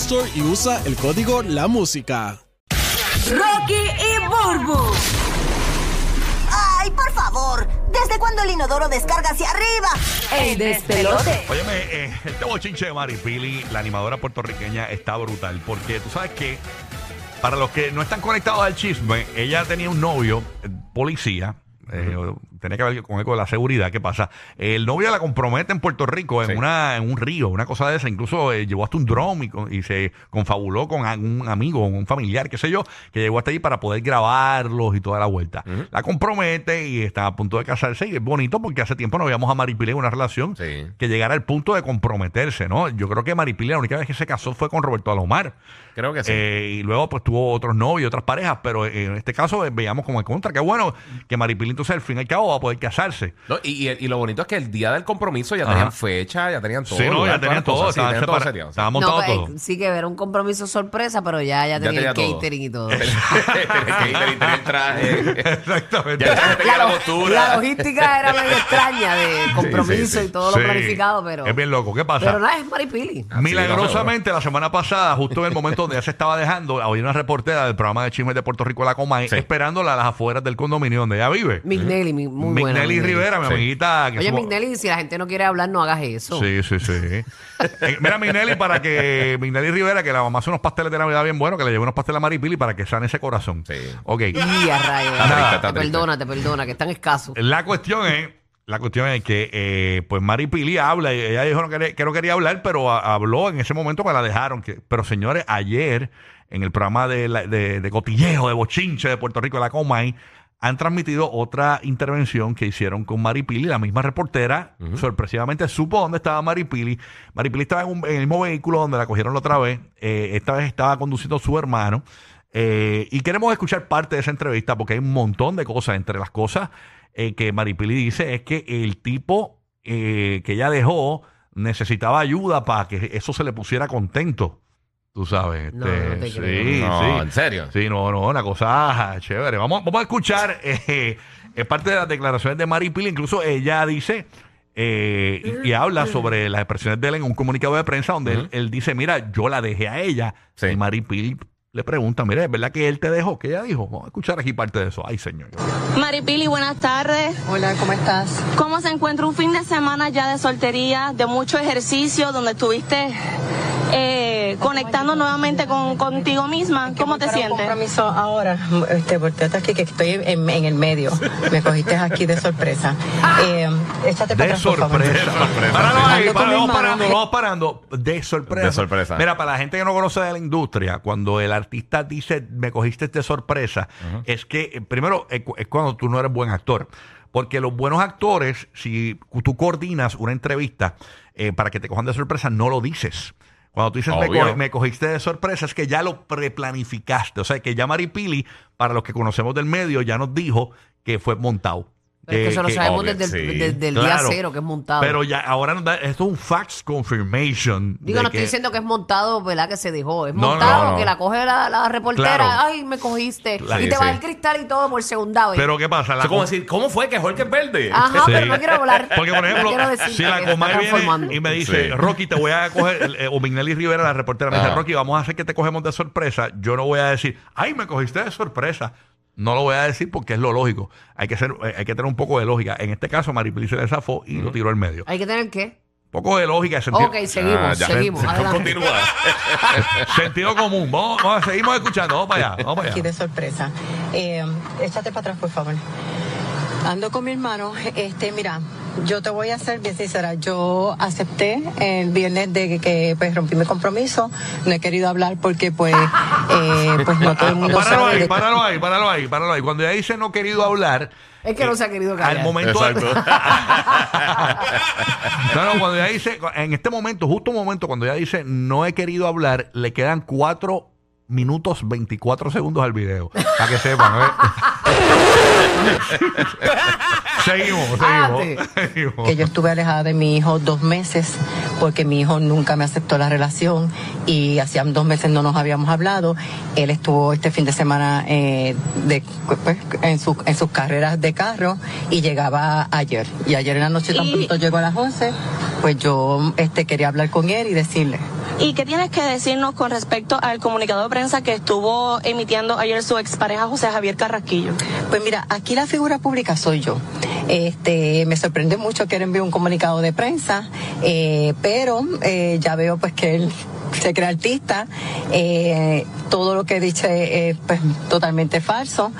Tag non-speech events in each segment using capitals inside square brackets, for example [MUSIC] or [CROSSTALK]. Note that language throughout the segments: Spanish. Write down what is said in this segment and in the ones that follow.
Store y usa el código La Música. Rocky y Burbu. ¡Ay, por favor! ¿Desde cuándo el inodoro descarga hacia arriba? El despelote. Óyeme, eh, este bochinche de Maripili, la animadora puertorriqueña, está brutal. Porque tú sabes que, para los que no están conectados al chisme, ella tenía un novio, eh, policía. eh, tenía que ver con eco de la seguridad. ¿Qué pasa? El novio la compromete en Puerto Rico, en, Sí. una, en un río, una cosa de esa. Incluso eh, llevó hasta un dron y, con- y se confabuló con un amigo, un familiar, qué sé yo, que llegó hasta allí para poder grabarlos y toda la vuelta. La compromete y está a punto de casarse. Y es bonito porque hace tiempo no veíamos a Maripili en una relación Sí. que llegara al punto de comprometerse, ¿no? Yo creo que Maripili la única vez que se casó fue con Roberto Alomar. Creo que sí. Eh, y luego pues tuvo otros novios, otras parejas, pero en este caso eh, veíamos como en contra. Qué bueno que Maripili entonces al fin y al cabo va a poder casarse. No, y, y- y lo bonito es que el día del compromiso ya Ajá. tenían fecha, ya tenían todo. sí, no, ya tenían todo, cosas, sí, todo No, montado pues, todo. sí que era un compromiso sorpresa, pero ya, ya tenía tenía el todo. catering y todo. [LAUGHS] Ir, tenía el traje. [LAUGHS] Exactamente. Ya el traje tenía la postura. la logística era medio extraña de compromiso sí. y todo Sí. lo planificado, pero. Es bien loco. ¿Qué pasa? Pero nada, es Maripili. Milagrosamente, la semana pasada, justo en el momento donde ya se estaba dejando, había una reportera del programa de chismes de Puerto Rico, La Comay, Sí. esperándola a las afueras del condominio donde ella vive. Mignelli, mi- muy buena. Mignelli Rivera, mi Sí. amiguita. Que Oye, Mignelli, si la gente no quiere hablar, no hagas eso. Sí, sí, sí. Eh, mira, Mignelli, para que [LAUGHS] Mignelli Rivera, que la mamá hace unos pasteles de Navidad bien buenos, que le lleve unos pasteles a Maripili para que sane ese corazón. Sí. Ok. Y a rayos. Está triste, está Te triste. perdona, te perdona, que están escasos. La cuestión es, la cuestión es que eh, pues Maripili habla y ella dijo no quería- que no quería hablar, pero a- habló en ese momento que la dejaron. Que, pero señores, ayer en el programa de, la- de, de cotillejo, de bochinche de Puerto Rico, la Comay, han transmitido otra intervención que hicieron con Maripili, la misma reportera, sorpresivamente supo dónde estaba Maripili. Maripili estaba en, un- en el mismo vehículo donde la cogieron la otra vez. Eh, esta vez estaba conduciendo su hermano. Eh, y queremos escuchar parte de esa entrevista porque hay un montón de cosas. Entre las cosas eh, que Maripili dice es que el tipo eh, que ella dejó necesitaba ayuda para que eso se le pusiera contento. Tú sabes. No, este, no te sí, creo. No, sí. ¿en serio? Sí, no, no, una cosa [LAUGHS] chévere. Vamos, vamos a escuchar [LAUGHS] eh, es parte de las declaraciones de Maripili. Incluso ella dice eh, y, y habla sobre las expresiones de él en un comunicado de prensa donde él, él dice, mira, yo la dejé a ella. Sí. Y Maripili le pregunta, mira, ¿es verdad que él te dejó? ¿Qué ella dijo? Vamos a escuchar aquí parte de eso. Ay, señor. Maripili, buenas tardes. Hola, ¿cómo estás? ¿Cómo se encuentra un fin de semana ya de soltería, de mucho ejercicio, donde estuviste eh, conectando nuevamente con contigo misma? ¿Cómo te sientes? compromiso ahora, este, volteate aquí que estoy en, en el medio. Me cogiste aquí de sorpresa. Eh, échate para De atrás, por favor. sorpresa. ahí, mis vamos parando, vamos parando. De sorpresa. De sorpresa. Mira, para la gente que no conoce de la industria, cuando el artista dice me cogiste de sorpresa, es que eh, primero es cuando tú no eres buen actor. Porque los buenos actores, si tú coordinas una entrevista eh, para que te cojan de sorpresa, no lo dices. Cuando tú dices me, Obvio. co- me cogiste de sorpresa, es que ya lo preplanificaste. O sea, que ya Maripili, para los que conocemos del medio, ya nos dijo que fue montado. Pero es que eso lo sabemos obvio, desde, el, sí. desde el Claro. día cero, que es montado. Pero ya ahora nos da, esto es un fax confirmation. Digo, de no que- estoy diciendo que es montado, ¿verdad? Que se dejó. Es No, no, montado, no. que la coge la, la reportera. Claro. Ay, me cogiste. Y te sí, va el cristal y todo por segunda vez. Pero ¿qué pasa? La Eso es como com- decir, ¿cómo fue que Jorge es verde? Ajá, Sí. pero no quiero hablar. [LAUGHS] Porque, por ejemplo, No quiero decirte si la se Comay viene y me dice, Sí. Rocky, te voy a coger, [LAUGHS] eh, o Mignelli Rivera, la reportera, me dice, Ajá. Rocky, vamos a hacer que te cogemos de sorpresa, yo no voy a decir, ay, me cogiste de sorpresa. No lo voy a decir porque es lo lógico. Hay que ser, eh, hay que tener un poco de lógica. En este caso, Maripili se le zafó y lo tiró al medio. Hay que tener qué? Un poco de lógica, sentido, Ok, seguimos, Ah, ya. seguimos. [LAUGHS] Adelante. Continúa. [LAUGHS] sentido común. Vamos, vamos, seguimos escuchando. Vamos para allá. Vamos para Aquí allá. de sorpresa. Eh, échate para atrás, por favor. Ando con mi hermano. Este, mira, yo te voy a ser bien sincera. Yo acepté el viernes de que, que, pues rompí mi compromiso. No he querido hablar porque pues, eh, pues no todo el mundo Páralo sabe. ahí, de- páralo ahí, páralo ahí, páralo ahí. Cuando ella dice no querido hablar. Es que no se ha querido callar. Al momento. [LAUGHS] No, no, cuando ella dice, en este momento, justo un momento, cuando ella dice no he querido hablar, le quedan 4 minutos 24 segundos al video. Para que sepan, ¿eh? [LAUGHS] seguimos, seguimos. Adelante. seguimos. que yo estuve alejada de mi hijo dos meses porque mi hijo nunca me aceptó la relación y hacían dos meses no nos habíamos hablado. Él estuvo este fin de semana eh, de, pues, en, su- en sus carreras de carro y llegaba ayer. Y ayer en la noche tan Y- pronto llegó a las 11, pues yo este, quería hablar con él y decirle. ¿Y qué tienes que decirnos con respecto al comunicado de prensa que estuvo emitiendo ayer su expareja José Javier Carrasquillo? Pues mira, aquí la figura pública soy yo. Este, me sorprende mucho que él envíe un comunicado de prensa, eh, pero eh, ya veo pues que él se cree artista. Eh, todo lo que dice es pues totalmente falso.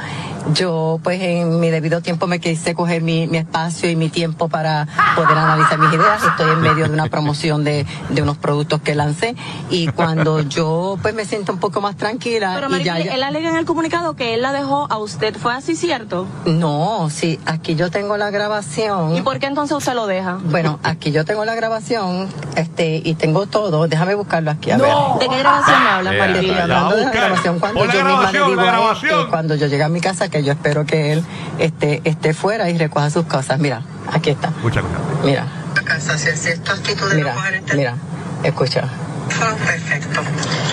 Yo pues en mi debido tiempo me quise coger mi, mi espacio y mi tiempo para poder analizar mis ideas. Estoy en medio de una promoción de, de unos productos que lancé y cuando yo pues me siento un poco más tranquila Pero y ya, él alega en el comunicado que él la dejó a usted. ¿Fue así cierto? no, sí, aquí yo tengo la grabación. ¿Y por qué entonces usted lo deja? Bueno, aquí yo tengo la grabación, este, y tengo todo. Déjame buscarlo aquí. A ver. ¿De qué grabación me habla, Ya, Te Maripili? estoy ya, hablando de la grabación cuando yo misma grabación, digo cuando yo llegue a mi casa que yo espero que él esté, esté fuera y recoja sus cosas. Mira, aquí está. Escucha, escucha. Mira. Mira, mira, escucha. Perfecto.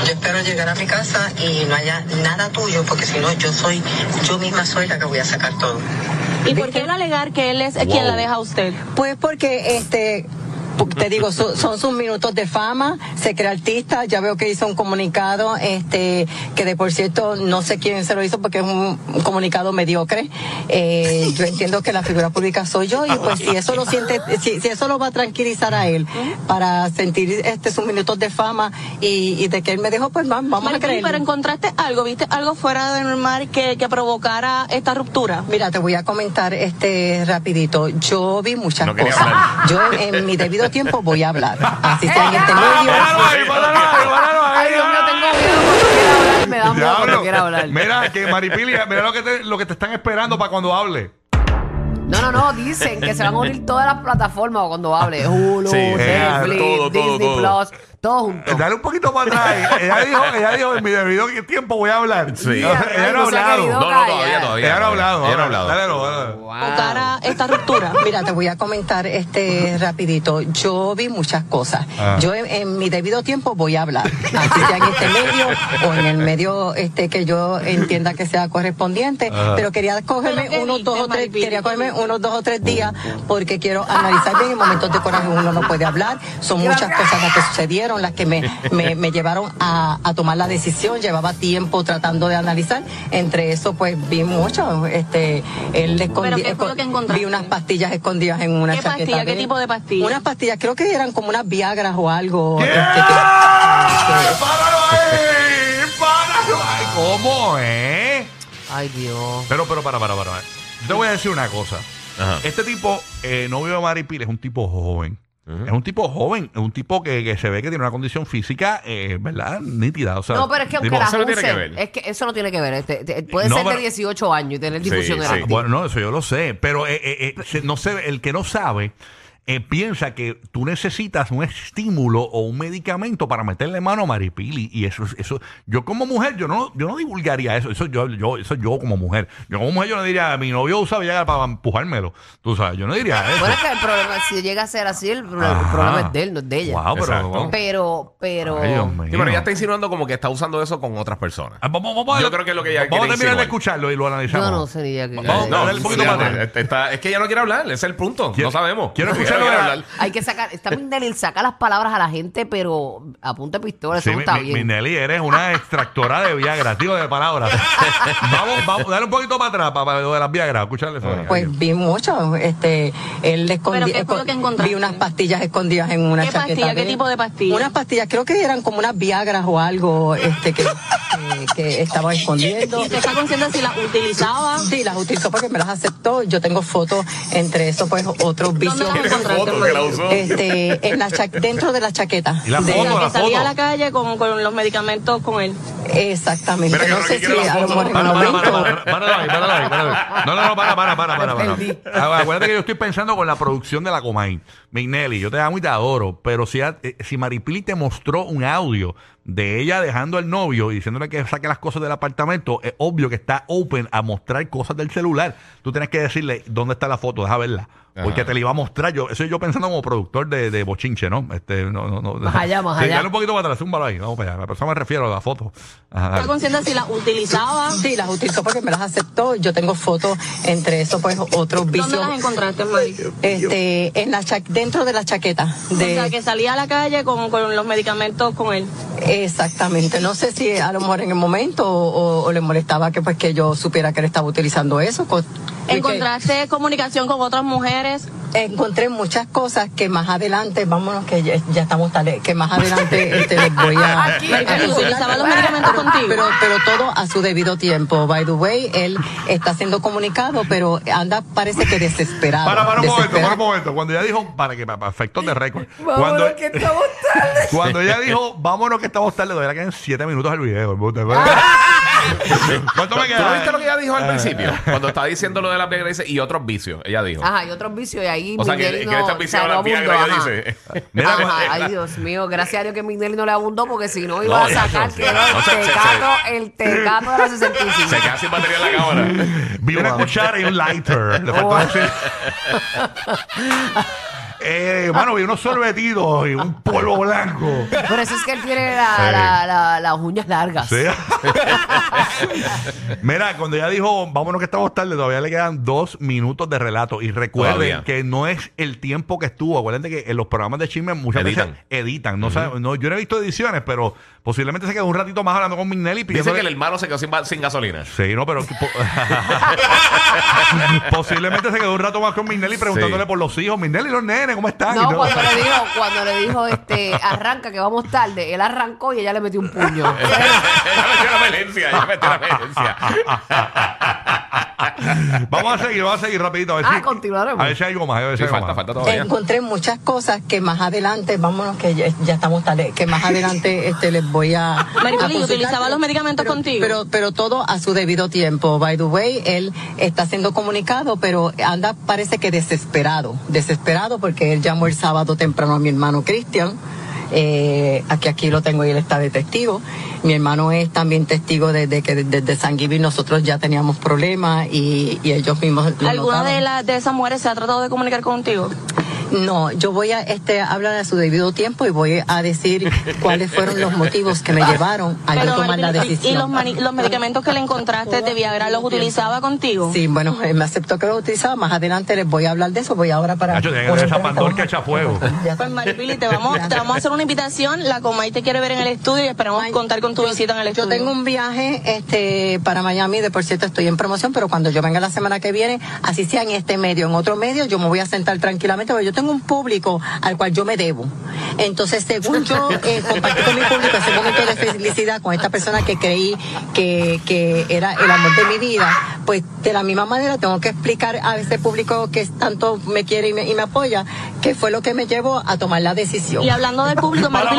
Yo espero llegar a mi casa y no haya nada tuyo, porque si no, yo soy, yo misma soy la que voy a sacar todo. ¿Y por qué él alegar que él es quien la deja a usted? Pues porque este te digo, so- son sus minutos de fama, se crea artista, ya veo que hizo un comunicado, este, que de por cierto no sé quién se lo hizo porque es un, un comunicado mediocre. Eh, yo entiendo que la figura pública soy yo y pues si eso lo siente, si, si eso lo va a tranquilizar a él para sentir este sus minutos de fama y, y de que él me dejó, pues vamos, vamos a creer. pero encontraste algo, ¿viste algo fuera de normal que, que provocara esta ruptura? Mira, te voy a comentar este rapidito. Yo vi muchas No cosas. Yo en, en mi debido tiempo voy a hablar. Así en este Ah, medio. páralo ahí, páralo ahí, páralo ahí. Ay, Dios mío, tengo miedo cuando quiera hablar. Me da miedo cuando quiera hablar. Mira, que Maripilia, mira lo que te, lo que te están esperando para cuando hable. No, no, no, dicen que se van a unir todas las plataformas cuando hable. Hulu, Sí, Netflix, todo, todo, Disney todo. Plus, todo junto. Dale un poquito para atrás. [LAUGHS] ella dijo, ella dijo, en mi debido tiempo voy a hablar. Sí. ella no ha no se ha hablado. No, no, todavía, todavía. Ella no ha hablado. Ella no ha hablado. Dale, dale. Provocara esta ruptura. Mira, te voy a comentar este rapidito. Yo vi muchas cosas. Ah. Yo en, en mi debido tiempo voy a hablar. Así sea en este medio o en el medio este que yo entienda que sea correspondiente. Ah. Pero quería ¿Pero cogerme qué unos dos o tres, quería cogerme unos dos o tres días porque quiero analizar bien. En momentos de coraje uno no puede hablar. Son muchas cosas las que sucedieron, las que me, me, me llevaron a, a tomar la decisión. Llevaba tiempo tratando de analizar. Entre eso, pues vi mucho. Este, él escondí- qué fue lo que encontraste? vi unas pastillas escondidas en una ¿Qué chaqueta. pastilla? ¿Qué tipo de pastilla? Unas pastillas, creo que eran como unas Viagras o algo. Este, que- ¡Páralo ahí! ¡Páralo ahí! ¿Cómo, eh? Ay, Dios. Pero, pero, para, para, para. Yo te voy a decir una cosa. Ajá. Este tipo, eh, novio de Maripil, es un tipo joven. Es un tipo joven, es un tipo que, que se ve que tiene una condición física, eh, ¿verdad? Nítida. O sea, No, pero es que aunque tipo- la eso no tiene que ver. es que eso no tiene que ver. Este, te- puede No, ser pero- de 18 años y tener difusión Sí, eréctil. sí. Bueno, no, eso yo lo sé, pero eh, eh, eh, se- no sé, el que no sabe eh, piensa que tú necesitas un estímulo o un medicamento para meterle mano a Maripili y eso, eso, yo como mujer, yo no, yo no divulgaría eso, eso yo, yo, eso yo como mujer, yo como mujer yo no diría, mi novio usa Viagra para empujármelo, tú sabes, yo no diría eso. Bueno, es que el problema, si llega a ser así, el, problema es de él, no es de ella. Wow, pero. Pero, pero. Ay, Dios mío. Sí, pero ella está insinuando como que está usando eso con otras personas. Ah, vamos, vamos a- Yo creo que es lo que ella Vamos a terminar de escucharlo y lo analizamos. Yo no ella que. Vamos, No, dale un poquito ya, está- es que ella no quiere hablar, ese es el punto. No sabemos. quiero [LAUGHS] Ella hablar. Hay que sacar, está Minelli, saca las palabras a la gente, pero a punta de pistola, eso Sí, no está mi- bien. mi Nelly, eres una extractora de Viagra, digo de palabras. [LAUGHS] vamos, vamos, dale un poquito para atrás, para, lo de las Viagra. Escucharle eso. Pues vi mucho, este, él escondía, ¿Pero qué fue lo que encontraste? vi unas pastillas escondidas en una ¿Qué chaqueta. pastilla? ¿Qué tipo de pastilla? Unas pastillas, creo que eran como unas viagras o algo, este, que, [LAUGHS] que, que estaba escondiendo. ¿Y usted está consciente si las utilizaba? Sí, las utilizó porque me las aceptó. Yo tengo fotos entre eso, pues otros vicios. ¿Dónde las Tiene encontraste, foto que la usó. Este, en la cha- dentro de la chaqueta. Y la De- foto, la que salía a la calle con, con los medicamentos con él. Exactamente. No sé si a lo mejor Para, para, para, para, ahí. No, no, no, para, para, para, para, para. Acuérdate que yo estoy pensando con la producción de la Comay. Mignelli, yo te amo y te adoro, pero si, eh, si Maripili te mostró un audio de ella dejando al novio y diciéndole que saque las cosas del apartamento, es obvio que está open a mostrar cosas del celular. Tú tienes que decirle dónde está la foto, deja verla. Porque Ajá. te la iba a mostrar yo. Eso yo pensando como productor de, de bochinche, ¿no? Este, no, no, no. Más allá, más [LAUGHS] allá. Dale un poquito para atrás, zúmbalo ahí. Vamos para allá. A eso me refiero a la foto. Ajá, ¿Está dale. consciente si las utilizaba? Sí, las utilizó porque me las aceptó. Yo tengo fotos entre eso, pues otros ¿Dónde vicios. las encontraste, Mari? Este, en la cha- dentro de la chaqueta. O De, sea, que salía a la calle con, con los medicamentos con él. Exactamente. No sé si a lo mejor en el momento o, o le molestaba que pues que yo supiera que él estaba utilizando eso. que ¿Encontraste comunicación con otras mujeres? mujeres Encontré muchas cosas que más adelante, vámonos que ya, ya estamos tarde, que más adelante [LAUGHS] este, les voy a... Aquí. a Maripili, consultar. ¿utilizaba los medicamentos Pero- contigo? Pero, pero todo a su debido tiempo. By the way, él está siendo comunicado, pero anda parece que desesperado. Para, para un momento, desesperado. para un momento. Cuando ella dijo, para que para efectos de récord. Vámonos Cuando, que estamos tarde. cuando ella dijo, vámonos que estamos tarde, todavía quedan 7 minutos el video. ¿Cuánto me ¿Tú no viste queda? lo que ella dijo Ah. al principio? Cuando estaba diciendo lo de las Viagra dice, y otros vicios, ella dijo. Ajá, y otros vicios, y ahí O sea, que, que no, le está o sea, viciado no las Viagra, abundó, ella ajá. dice. [LAUGHS] Mira, Ajá, cuando- ay, Dios mío, gracias a Dios que Minelli no le abundó porque si no iba No, a sacar que era No, el tecato, el tecato de la 65. Se queda sin batería en la cámara. Vi una cuchara y un lighter. Le faltó decir- Eh, mano, vi unos sorbetidos y un polvo blanco. Por eso es que él tiene la, la- la- las uñas largas. Sí. [LAUGHS] Mira, cuando ella dijo, vámonos que estamos tarde, todavía le quedan dos minutos de relato. Y recuerden Todavía. que no es el tiempo que estuvo. Acuérdense que en los programas de chisme muchas Editan. veces editan. No, sabe- no, yo no he visto ediciones, pero posiblemente se quedó un ratito más hablando con Mignelli. Dice pidiéndole- que el hermano se quedó sin, ba- sin gasolina. Sí, no, pero po- [LAUGHS] posiblemente se quedó un rato más con Mignelli preguntándole Sí. por los hijos. Mignelli, los nenes, ¿cómo están? No, cuando le dijo, cuando le dijo, este, arranca que vamos tarde, él arrancó y ella le metió un puño. [LAUGHS] ella metió la emergencia, ella metió la emergencia. [LAUGHS] vamos a seguir, vamos a seguir rapidito. A ver, Ah, si, continuaremos. a ver si hay algo más. A ver si Sí, hay algo falta, más. falta todavía. Encontré muchas cosas que más adelante, vámonos que ya, ya estamos tarde, que más adelante este, les voy a... Consultar, ¿utilizaba pero- los medicamentos pero- contigo? Pero, pero todo a su debido tiempo. By the way, él está siendo comunicado, pero anda parece que desesperado. Desesperado porque él llamó el sábado temprano a mi hermano Cristian. Eh, aquí aquí lo tengo y él está de testigo. Mi hermano es también testigo desde que desde San Giving nosotros ya teníamos problemas y, y ellos mismos lo ¿Alguna de, las de esas mujeres se ha tratado de comunicar contigo? No, yo voy a este, hablar a su debido tiempo y voy a decir [LAUGHS] cuáles fueron los motivos que me llevaron a yo tomar la Maripili, ¿Y decisión. los, mani- los medicamentos que le encontraste de Viagra los utilizaba contigo? Sí, bueno, él me aceptó que lo utilizaba. Más adelante les voy a hablar de eso. Voy ahora para. Que tener esa entrevista. pandorca echa fuego. Pues Maripili, te vamos, te vamos a hacer una invitación. La Comay te quiere ver en el estudio y esperamos Ay, contar con tu yo- visita en el Yo estudio. tengo un viaje este para Miami, de por cierto estoy en promoción, pero cuando yo venga la semana que viene, así sea en este medio, en otro medio, yo me voy a sentar tranquilamente, porque yo tengo un público al cual yo me debo. Entonces, según yo eh, [LAUGHS] compartí con mi público ese momento de felicidad con esta persona que creí que, que era el amor de mi vida, pues de la misma manera tengo que explicar a ese público que tanto me quiere y me, y me apoya, qué fue lo que me llevó a tomar la decisión. Y hablando del público, [LAUGHS] Para,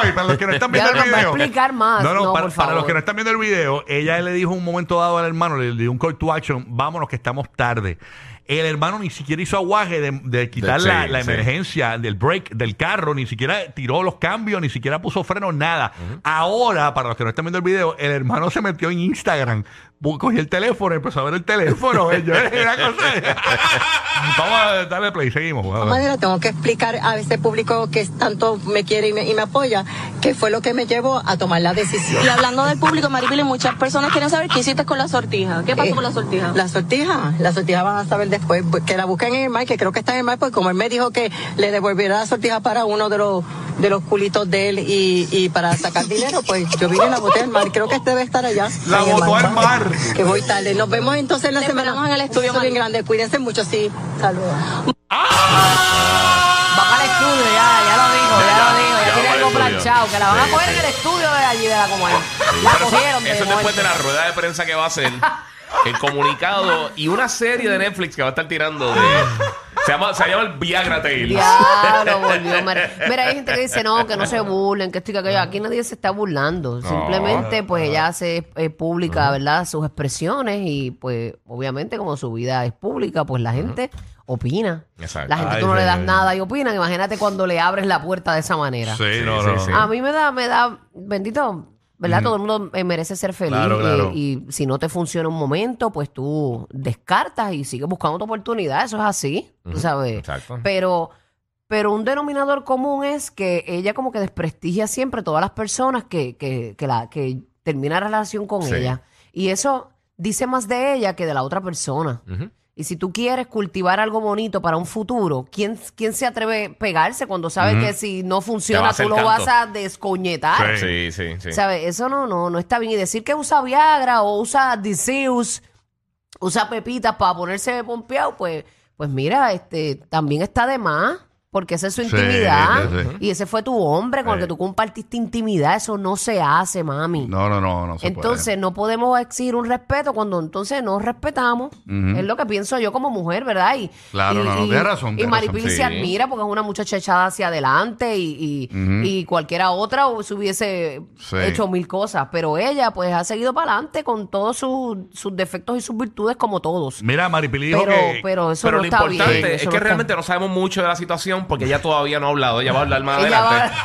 ahí, para los que no están viendo no el video. explicar más. No, no, No, para, para los que no están viendo el video, ella le dijo un momento dado al hermano, le dio un call to action, vámonos que estamos tarde. El hermano ni siquiera hizo aguaje de, de quitar la, la sí. emergencia del break del carro, ni siquiera tiró los cambios, ni siquiera puso freno, nada. Ahora, para los que no están viendo el video, el hermano se metió en Instagram cogí el teléfono y empezó a ver el teléfono. [LAUGHS] eh, yo, una cosa- [LAUGHS] Vamos a darle play, seguimos. Maneras, tengo que explicar a ese público que tanto me quiere y me, y me apoya qué fue lo que me llevó a tomar la decisión. Y hablando del público, Maripili, muchas personas quieren saber qué hiciste con la sortija. ¿Qué pasó Eh, con la sortija? La sortija, la sortija van a saber después, que la busquen en el mar, que creo que está en el mar, porque como él me dijo que le devolviera la sortija para uno de los de los culitos de él y, y para sacar dinero, pues yo vine y la boté al mar. Creo que este debe estar allá. La botó al mar. Que voy tarde. Nos vemos entonces la Te semana. esperamos en el estudio, Beso bien grande. Cuídense mucho, sí. Saludos. Va para el estudio, ya, ya lo dijo, ya, Ya, lo dijo, ya, ya tiene algo al planchado, que la van a coger sí. en el estudio de allí de la Comay. La Pero eso- cogieron de Eso es después de la rueda de prensa que va a hacer. El comunicado y una serie de Netflix que va a estar tirando de. Se llama, se llama el Viagra Tales. Diablo, volvió. Mar- Mira, hay gente que dice, no, que no se burlen, que esto y que aquello. Aquí nadie se está burlando. Simplemente, pues, ella hace eh, pública, ¿verdad? Sus expresiones y, pues, obviamente, como su vida es pública, pues la gente opina. Exacto. La gente Ay, tú no le das nada y opinan. Imagínate cuando le abres la puerta de esa manera. Sí, Sí, no, sí, no. sí. A mí me da, me da, bendito, ¿verdad? Todo el mundo eh, merece ser feliz. Claro, claro. Y, y si no te funciona un momento, pues tú descartas y sigues buscando tu oportunidad. Eso es así, tú sabes. Exacto. Pero, pero un denominador común es que ella como que desprestigia siempre todas las personas que, que, que, la, que termina la relación con Sí. ella. Y eso dice más de ella que de la otra persona. Ujú. Y si tú quieres cultivar algo bonito para un futuro, ¿quién, quién se atreve a pegarse cuando sabe que si no funciona hacer tú lo canto. vas a descoñetar? Sí, sí, sí. ¿Sabes? Eso no, no, no está bien. Y decir que usa Viagra o usa Diseus, usa pepitas para ponerse pompeado, pues, pues mira, este, también está de más. Porque esa es su intimidad. sí, sí. Y ese fue tu hombre con el Sí. que tú compartiste intimidad. Eso no se hace, mami. No, no, no, no se Entonces no podemos exigir un respeto cuando entonces no respetamos. Es lo que pienso yo como mujer, ¿verdad? Y, Claro, y, no, no, y- tienes razón, Y tienes Maripili razón. se Sí. admira porque es una muchacha echada hacia adelante y, y, y cualquiera otra se hubiese Sí. hecho mil cosas. Pero ella pues ha seguido para adelante con todos sus, sus defectos y sus virtudes como todos. Mira, Maripili dijo Pero, que... pero eso Pero no lo está bien. importante es que no está- realmente no sabemos mucho de la situación porque ella todavía no ha hablado. Ella va a hablar más [LAUGHS] Ella va- adelante.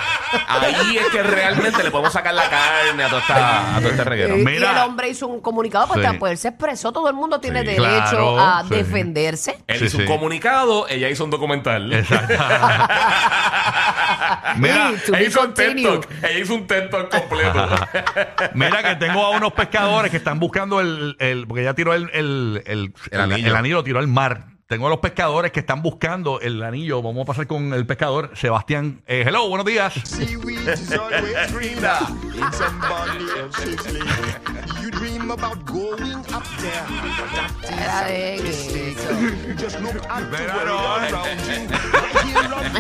Ahí es que realmente le podemos sacar la carne a todo, esta, a todo este reguero. Mira. y el hombre hizo un comunicado, pues, Sí. pues él se expresó, todo el mundo tiene Sí. derecho Claro, a sí. defenderse. Él Sí, hizo sí. un comunicado, ella hizo un documental. Exacto. [LAUGHS] Mira, to ella be hizo un TED continued. Talk. Ella hizo un TED Talk completo. [LAUGHS] Mira que tengo a unos pescadores que están buscando el, el- porque ya tiró el, el, el, El anillo. el anillo, lo tiró al mar. Tengo a los pescadores que están buscando el anillo. Vamos a pasar con el pescador, Sebastián. Eh, hello, buenos días. [LAUGHS]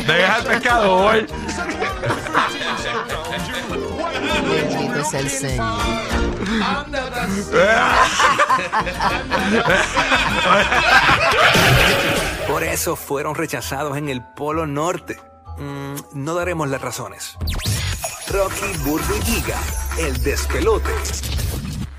Deja al pescador. Bendito es el Señor. [LAUGHS] Por eso fueron rechazados en el Polo Norte. Mm, no daremos las razones. Rocky, Burbu Giga, el despelote.